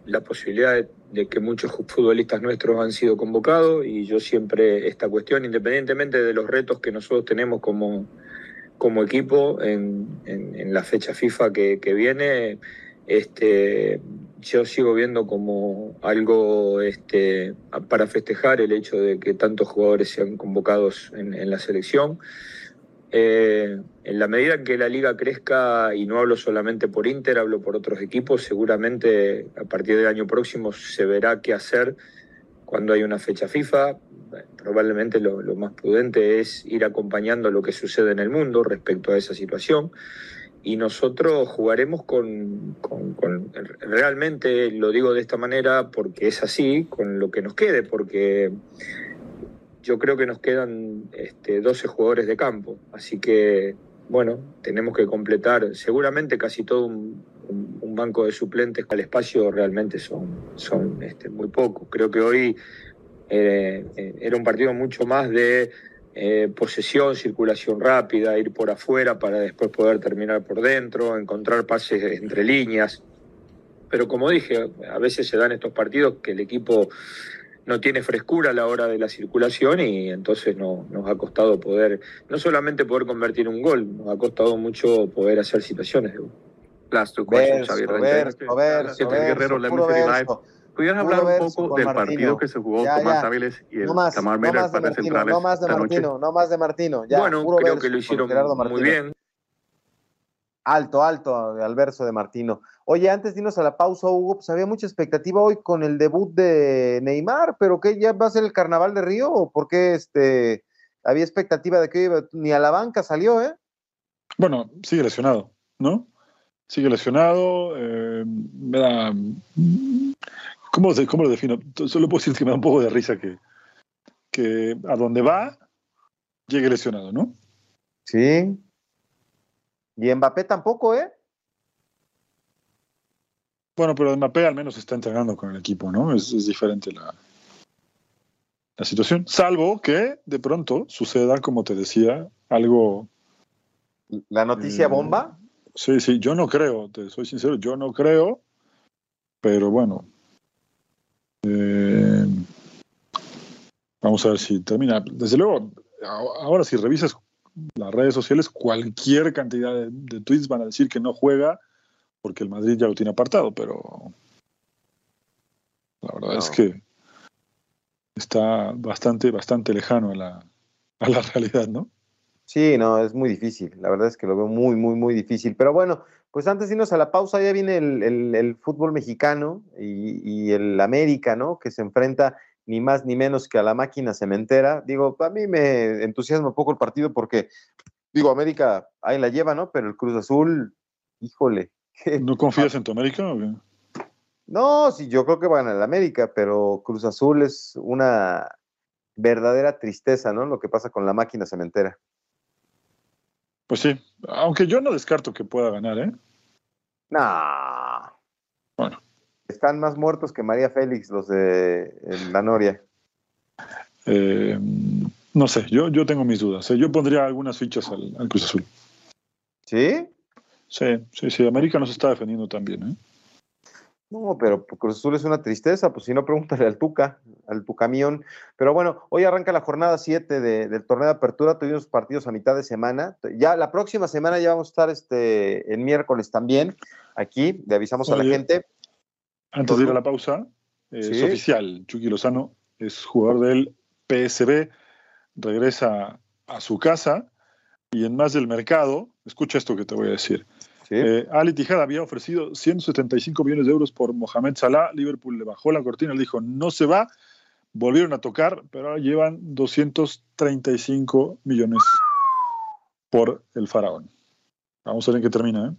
[SPEAKER 5] la posibilidad de de que muchos futbolistas nuestros han sido convocados y yo siempre esta cuestión, independientemente de los retos que nosotros tenemos como, como equipo en, en, la fecha FIFA que, que, viene, este, yo sigo viendo como algo este, para festejar el hecho de que tantos jugadores sean convocados en, en la selección. Eh, en la medida que la liga crezca, y no hablo solamente por Inter, hablo por otros equipos, seguramente a partir del año próximo se verá qué hacer cuando hay una fecha FIFA. Probablemente lo, más prudente es ir acompañando lo que sucede en el mundo respecto a esa situación. Y nosotros jugaremos con, con realmente lo digo de esta manera porque es así, con lo que nos quede, porque yo creo que nos quedan este, 12 jugadores de campo, así que bueno, tenemos que completar seguramente casi todo un, banco de suplentes al espacio realmente son, son este, muy pocos. Creo que hoy eh, era un partido mucho más de eh, posesión, circulación rápida, ir por afuera para después poder terminar por dentro, encontrar pases entre líneas. Pero como dije, a veces se dan estos partidos que el equipo no tiene frescura a la hora de la circulación y entonces no, nos ha costado poder, no solamente poder convertir un gol, nos ha costado mucho poder hacer situaciones de gol.
[SPEAKER 2] Last two questions, Xavier. Guerrero,
[SPEAKER 6] ¿Pudieras hablar un poco del partido que se jugó ya, Tomás Áviles y el no más, Tamar
[SPEAKER 2] no más de Martino, no más de Martino, no más de Martino. Ya,
[SPEAKER 5] bueno, creo que lo hicieron muy bien.
[SPEAKER 2] Alto, alto al verso de Martino. Oye, antes de irnos a la pausa, Hugo, pues había mucha expectativa hoy con el debut de Neymar, pero ¿qué ya va a ser el carnaval de Río? ¿O por qué este, había expectativa de que ni a la banca salió, eh?
[SPEAKER 1] Bueno, sigue lesionado, ¿no? Sigue lesionado, eh, me da... ¿Cómo, ¿Cómo, lo defino? Solo puedo decir que me da un poco de risa que, que a donde va llegue lesionado, ¿no?
[SPEAKER 2] Sí. Y Mbappé tampoco, ¿eh?
[SPEAKER 1] Bueno, pero Mbappé al menos está entrenando con el equipo, ¿no? Es, diferente la, la situación. Salvo que de pronto suceda, como te decía, algo.
[SPEAKER 2] ¿La noticia eh, bomba?
[SPEAKER 1] Sí, sí, yo no creo, te soy sincero, yo no creo, pero bueno. Eh, vamos a ver si termina. Desde luego, ahora si revisas las redes sociales, cualquier cantidad de tweets van a decir que no juega porque el Madrid ya lo tiene apartado, pero la verdad es que está bastante, bastante lejano a la, a la realidad, ¿no?
[SPEAKER 2] Sí, no, es muy difícil. La verdad es que lo veo muy, muy, muy difícil. Pero bueno, pues antes de irnos a la pausa, ya viene el, fútbol mexicano y, el América, ¿no? Que se enfrenta ni más ni menos que a la máquina cementera. Digo, a mí me entusiasma un poco el partido porque, digo, América ahí la lleva, ¿no? Pero el Cruz Azul, híjole,
[SPEAKER 1] ¿No confías en tu América?
[SPEAKER 2] No, sí, yo creo que van a la América, pero Cruz Azul es una verdadera tristeza, ¿no? Lo que pasa con la máquina cementera.
[SPEAKER 1] Pues sí, aunque yo no descarto que pueda ganar, ¿eh?
[SPEAKER 2] No.
[SPEAKER 1] Bueno.
[SPEAKER 2] Están más muertos que María Félix, los de la Noria.
[SPEAKER 1] Eh, No sé, yo, yo tengo mis dudas. ¿eh? Yo pondría algunas fichas al, Cruz Azul.
[SPEAKER 2] ¿Sí?
[SPEAKER 1] Sí, sí, sí. América no se está defendiendo también. ¿eh?
[SPEAKER 2] No, pero Cruz Azul es una tristeza, pues si no, pregúntale al Tuca, al Tucamión. Pero bueno, hoy arranca la jornada 7 del torneo de apertura, tuvimos partidos a mitad de semana. Ya la próxima semana ya vamos a estar este, el miércoles también, aquí, le avisamos a la gente.
[SPEAKER 1] Antes de ir a la pausa, eh, es oficial, Chucky Lozano es jugador del PSB, regresa a su casa y en más del mercado, escucha esto que te voy a decir eh, Ali Tijada había ofrecido 175 millones de euros por Mohamed Salah. Liverpool le bajó la cortina, le dijo no se va. Volvieron a tocar, pero ahora llevan 235 millones por el faraón. Vamos a ver en qué termina. ¿eh?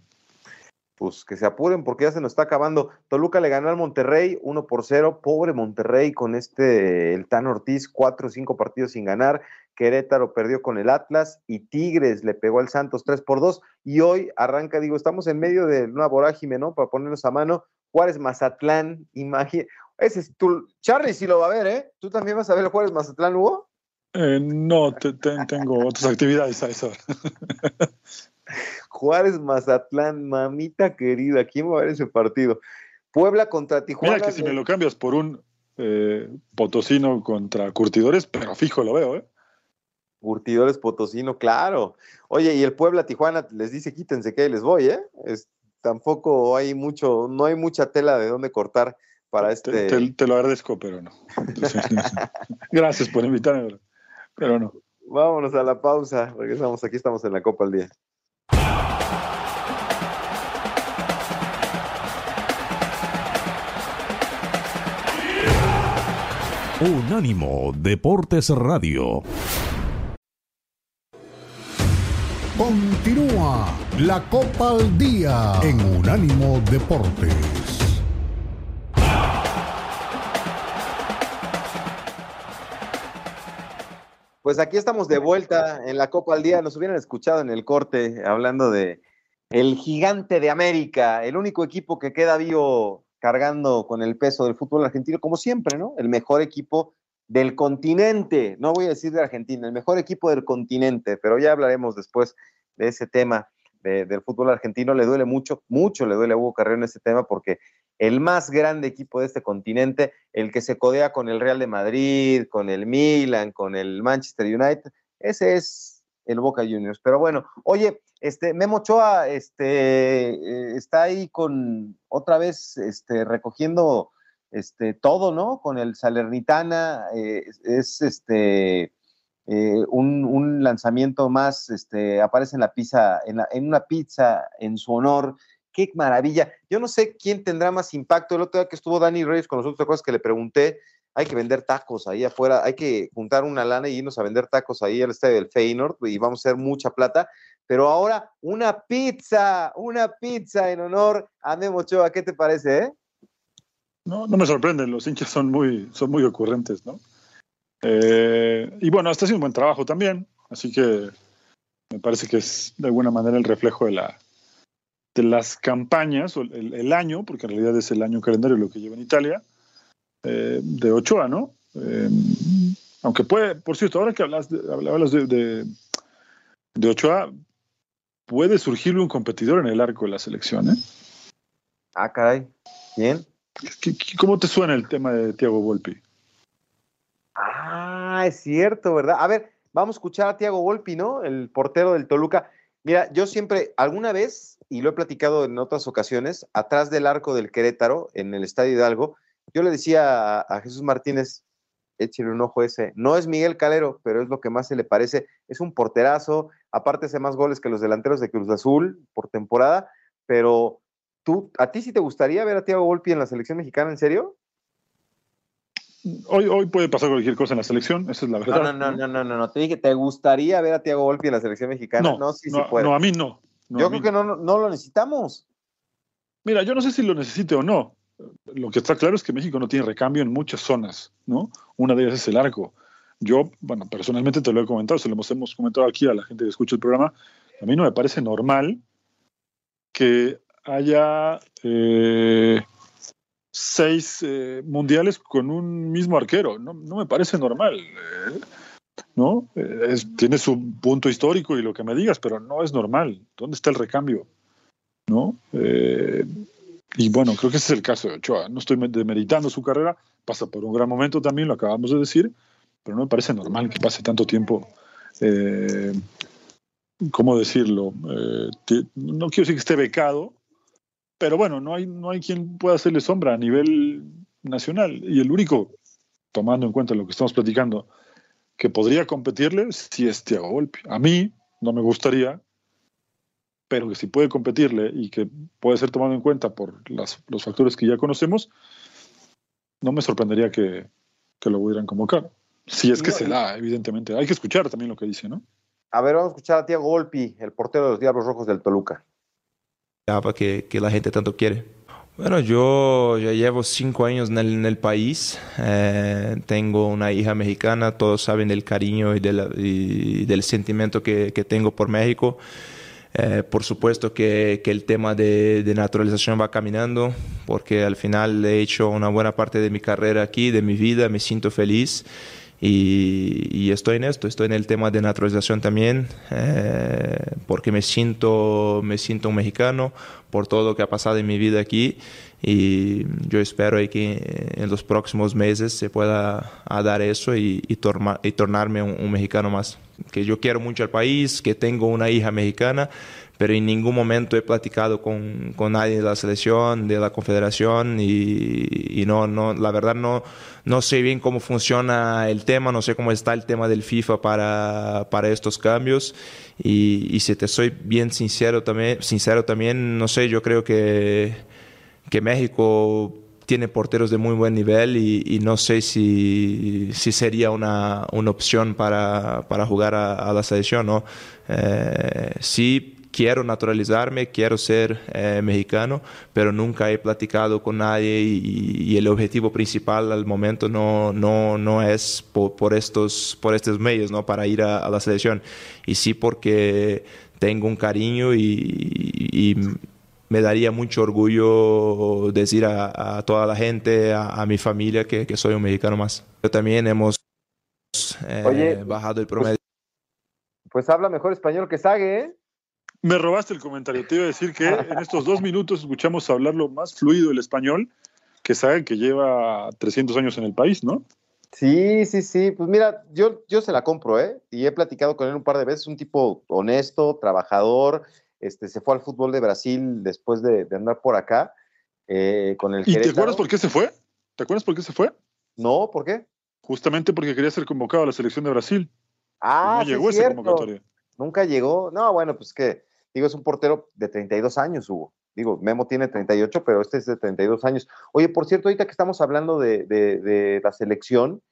[SPEAKER 2] Pues que se apuren porque ya se nos está acabando. Toluca le ganó al Monterrey 1 por 0. Pobre Monterrey con este, el Tan Ortiz, 4 o 5 partidos sin ganar. Querétaro perdió con el Atlas y Tigres le pegó al Santos 3 por 2 y hoy arranca, digo, estamos en medio de una vorágine, ¿no? Para ponernos a mano. Juárez Mazatlán, imagina. Ese es tu... Charlie sí lo va a ver, ¿eh? ¿Tú también vas a ver el Juárez Mazatlán, Hugo?
[SPEAKER 1] Eh, no, tengo otras actividades a esa
[SPEAKER 2] Juárez Mazatlán, mamita querida, ¿quién va a ver ese partido? Puebla contra Tijuana.
[SPEAKER 1] Mira que si me lo cambias por un eh, Potosino contra Curtidores, pero fijo lo veo, ¿eh?
[SPEAKER 2] Curtidores Potosino, claro. Oye, y el Puebla Tijuana les dice quítense que les voy, ¿eh? Es, tampoco hay mucho, no hay mucha tela de dónde cortar para este.
[SPEAKER 1] Te, lo agradezco, pero no. Gracias por invitarme, pero no.
[SPEAKER 2] Vámonos a la pausa, regresamos, aquí estamos en la Copa al Día.
[SPEAKER 3] Unánimo Deportes Radio. Continúa la Copa al Día en Unánimo Deportes.
[SPEAKER 2] Pues aquí estamos de vuelta en la Copa al Día. Nos hubieran escuchado en el corte hablando de el gigante de América, el único equipo que queda vivo cargando con el peso del fútbol argentino, como siempre, ¿no? El mejor equipo del continente, no voy a decir de Argentina, el mejor equipo del continente, pero ya hablaremos después de ese tema del fútbol argentino. Le duele mucho, mucho le duele a Hugo Carrero en ese tema porque el más grande equipo de este continente, el que se codea con el Real de Madrid, con el Milan, con el Manchester United, ese es el Boca Juniors. Pero bueno, oye, este Memo Ochoa este, eh, está ahí con otra vez este, recogiendo este, todo, ¿no? Con el Salernitana, eh, es este, eh, un, lanzamiento más, este, aparece en la pizza, en, en, una pizza en su honor. Qué maravilla. Yo no sé quién tendrá más impacto. El otro día que estuvo Dani Reyes con nosotros, cosas que le pregunté, hay que vender tacos ahí afuera, hay que juntar una lana y irnos a vender tacos ahí al estadio del Feyenoord y vamos a hacer mucha plata. Pero ahora una pizza, una pizza en honor a Memo Ochoa. ¿Qué te parece, eh?
[SPEAKER 1] No, no me sorprende, los hinchas son muy, son muy ocurrentes, ¿no? Eh, y bueno, está haciendo un buen trabajo también, así que me parece que es de alguna manera el reflejo de, la, de las campañas, o el, año, porque en realidad es el año calendario lo que lleva en Italia, eh, de Ochoa, ¿no? Eh, aunque puede, por cierto, ahora que hablas de, hablabas de, de, Ochoa, puede surgirle un competidor en el arco de la selección, ¿eh?
[SPEAKER 2] Ah, caray. ¿Quién?
[SPEAKER 1] ¿Cómo te suena el tema de Tiago Volpi?
[SPEAKER 2] Ah, es cierto, ¿verdad? A ver, vamos a escuchar a Tiago Volpi, ¿no? El portero del Toluca. Mira, yo siempre, alguna vez, y lo he platicado en otras ocasiones, atrás del arco del Querétaro, en el Estadio Hidalgo, yo le decía a, Jesús Martínez, échale un ojo ese. No es Miguel Calero, pero es lo que más se le parece. Es un porterazo, aparte hace más goles que los delanteros de Cruz Azul por temporada, pero ¿a ti sí te gustaría ver a Tiago Volpi en la selección mexicana, en serio?
[SPEAKER 1] Hoy, hoy puede pasar cualquier cosa en la selección, esa es la verdad.
[SPEAKER 2] No, no, no, no, no, no, te dije, ¿te gustaría ver a Tiago Volpi en la selección mexicana?
[SPEAKER 1] No, sí, sí puede. No, a mí no.
[SPEAKER 2] yo creo que no, no lo necesitamos.
[SPEAKER 1] Mira, yo no sé si lo necesite o no. Lo que está claro es que México no tiene recambio en muchas zonas, ¿no? Una de ellas es el arco. Yo, bueno, personalmente te lo he comentado, se lo hemos, comentado aquí a la gente que escucha el programa. A mí no me parece normal que haya eh, seis eh, mundiales con un mismo arquero. No, me parece normal. Eh. ¿no? tiene su punto histórico y lo que me digas, pero no es normal. ¿Dónde está el recambio? ¿No? Y bueno, creo que ese es el caso de Ochoa. No estoy demeritando su carrera, pasa por un gran momento también, lo acabamos de decir, pero no me parece normal que pase tanto tiempo. Eh, ¿Cómo decirlo? Eh, no quiero decir que esté becado, pero bueno, no hay, no hay quien pueda hacerle sombra a nivel nacional. Y el único, tomando en cuenta lo que estamos platicando, que podría competirle, si es Thiago Volpi. A mí no me gustaría, pero que si puede competirle y que puede ser tomado en cuenta por los factores que ya conocemos, no me sorprendería que, que lo pudieran convocar. Si es que se da, evidentemente. Hay que escuchar también lo que dice, ¿no?
[SPEAKER 2] A ver, vamos a escuchar a Thiago Volpi, el portero de los Diablos Rojos del Toluca
[SPEAKER 7] que, que la gente tanto quiere. Bueno, yo ya llevo cinco años en el, en el país, eh, tengo una hija mexicana, todos saben del cariño y, y del sentimiento que, que, tengo por México. Eh, por supuesto que, el tema de, de, naturalización va caminando, porque al final he hecho una buena parte de mi carrera aquí, de mi vida, me siento feliz. Y, estoy en esto, estoy en el tema de naturalización también, eh, porque me siento, me siento un mexicano por todo lo que ha pasado en mi vida aquí y yo espero que en los próximos meses se pueda dar eso y, y, y tornarme un, un, mexicano más. Que yo quiero mucho al país, que tengo una hija mexicana, pero en ningún momento he platicado con, con nadie de la selección, de la confederación y, y, no, no, la verdad no, no sé bien cómo funciona el tema, no sé cómo está el tema del FIFA para, para estos cambios y, si te soy bien sincero también, sincero también, no sé, yo creo que, que México tiene porteros de muy buen nivel y, y no sé si, si sería una, una opción para, para jugar a, a, la selección, ¿no? Eh, sí quiero naturalizarme, quiero ser eh, mexicano, pero nunca he platicado con nadie y, y, el objetivo principal al momento no, no, no es por, por, estos, por estos medios, ¿no? para ir a, a, la selección. Y sí porque tengo un cariño y, y me daría mucho orgullo decir a, a toda la gente, a, a mi familia, que, que, soy un mexicano más. Pero también hemos eh, Oye, bajado el promedio.
[SPEAKER 2] Pues, pues, habla mejor español que Sague, ¿eh?
[SPEAKER 1] Me robaste el comentario. Te iba a decir que en estos dos minutos escuchamos hablarlo más fluido el español que saben que lleva 300 años en el país, ¿no?
[SPEAKER 2] Sí, sí, sí. Pues mira, yo, yo se la compro, ¿eh? Y he platicado con él un par de veces. Un tipo honesto, trabajador. Este, se fue al fútbol de Brasil después de, de andar por acá. Eh, con el
[SPEAKER 1] ¿Y te acuerdas por qué se fue? ¿Te acuerdas por qué se fue?
[SPEAKER 2] No, ¿por qué?
[SPEAKER 1] Justamente porque quería ser convocado a la selección de Brasil.
[SPEAKER 2] Ah,
[SPEAKER 1] no
[SPEAKER 2] sí
[SPEAKER 1] llegó esa convocatoria.
[SPEAKER 2] Nunca llegó. No, bueno, pues que Digo, es un portero de 32 años, Hugo. Digo, Memo tiene 38, pero este es de 32 años. Oye, por cierto, ahorita que estamos hablando de, de, de la selección,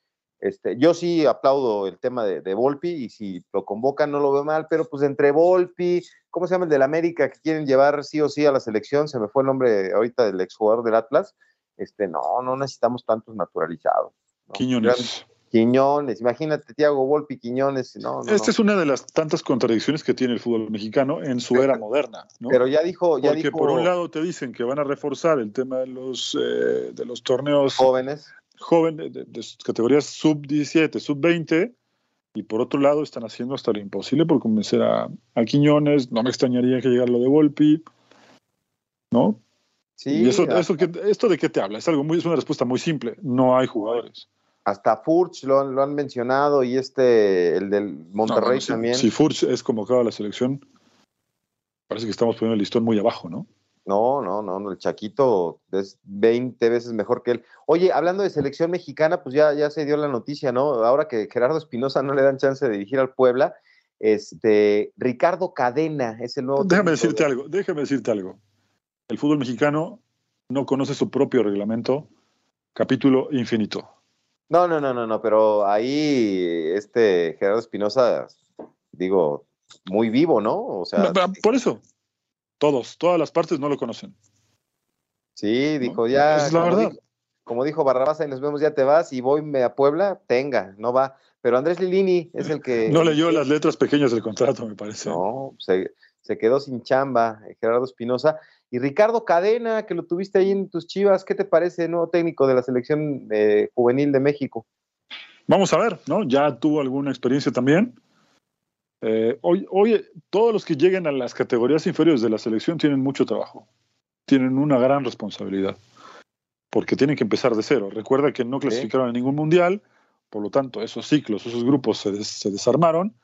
[SPEAKER 2] este, yo sí aplaudo el tema de, de, Volpi y si lo convocan no lo veo mal, pero pues entre Volpi, ¿cómo se llama el del América que quieren llevar sí o sí a la selección? Se me fue el nombre ahorita del exjugador del Atlas. Este, no, no necesitamos tantos naturalizados. ¿no?
[SPEAKER 1] Quiñones.
[SPEAKER 2] Quiñones, imagínate, Tiago Volpi, Quiñones. No, no,
[SPEAKER 1] Esta no. es una de las tantas contradicciones que tiene el fútbol mexicano en su era moderna. ¿no?
[SPEAKER 2] Pero ya dijo. Ya
[SPEAKER 1] Porque
[SPEAKER 2] dijo...
[SPEAKER 1] por un lado te dicen que van a reforzar el tema de los, eh, de los torneos
[SPEAKER 2] jóvenes,
[SPEAKER 1] jóvenes de, de, categorías sub-17, sub-20, y por otro lado están haciendo hasta lo imposible por convencer a, a Quiñones. No me extrañaría que llegara lo de Volpi, ¿no?
[SPEAKER 2] Sí.
[SPEAKER 1] Y eso, eso que, ¿Esto de qué te habla? Es, algo muy, es una respuesta muy simple. No hay jugadores
[SPEAKER 2] hasta Furch lo, lo, han mencionado y este, el del Monterrey no, no, también.
[SPEAKER 1] Si, si, Furch es convocado a la selección, parece que estamos poniendo el listón muy abajo, ¿no?
[SPEAKER 2] No, no, no, el Chaquito es 20 veces mejor que él. Oye, hablando de selección mexicana, pues ya, ya se dio la noticia, ¿no? Ahora que Gerardo Espinosa no le dan chance de dirigir al Puebla, este, Ricardo Cadena es el nuevo.
[SPEAKER 1] Déjame decirte de... algo, déjame decirte algo. El fútbol mexicano no conoce su propio reglamento, capítulo infinito.
[SPEAKER 2] No, no, no, no, no, pero ahí este Gerardo Espinosa, digo, muy vivo, ¿no? O sea,
[SPEAKER 1] por eso, todos, todas las partes no lo conocen.
[SPEAKER 2] Sí, dijo ¿no? ya.
[SPEAKER 1] Esa es la verdad.
[SPEAKER 2] Dijo, como dijo Barrabás, ahí nos vemos, ya te vas y voy a Puebla, tenga, no va. Pero Andrés Lilini es el que.
[SPEAKER 1] No leyó las letras pequeñas del contrato, me parece.
[SPEAKER 2] No, se, se quedó sin chamba, Gerardo Espinosa. Y Ricardo Cadena, que lo tuviste ahí en tus chivas, ¿qué te parece, nuevo técnico de la selección eh, juvenil de México?
[SPEAKER 1] vamos a ver, ¿no? Ya tuvo alguna experiencia también. Eh, hoy, hoy todos los que lleguen a las categorías inferiores de la selección tienen mucho trabajo, tienen una gran responsabilidad, porque tienen que empezar de cero. Recuerda que no clasificaron a ningún mundial, por lo tanto, esos ciclos, esos grupos se, se desarmaron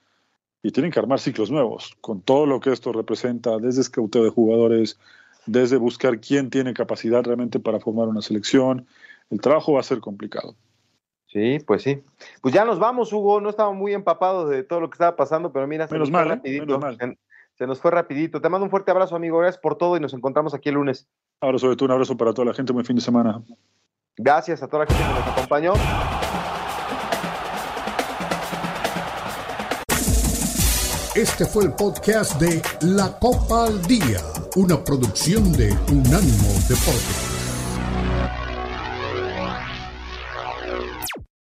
[SPEAKER 1] y tienen que armar ciclos nuevos, con todo lo que esto representa, desde escauteo de jugadores, desde buscar quién tiene capacidad realmente para formar una selección. El trabajo va a ser complicado.
[SPEAKER 2] Sí, pues sí. Pues ya nos vamos, Hugo. No estaba muy empapado de todo lo que estaba pasando, pero mira,
[SPEAKER 1] se nos fue ¿eh? rapidito.
[SPEAKER 2] Se, nos fue rapidito. Te mando un fuerte abrazo, amigo. Gracias por todo y nos encontramos aquí el lunes.
[SPEAKER 1] Abrazo de tú, un abrazo para toda la gente. Buen fin de semana.
[SPEAKER 2] Gracias a toda la gente que nos acompañó.
[SPEAKER 3] Este fue el podcast de La Copa al Día, una producción de Unánimo Deportes.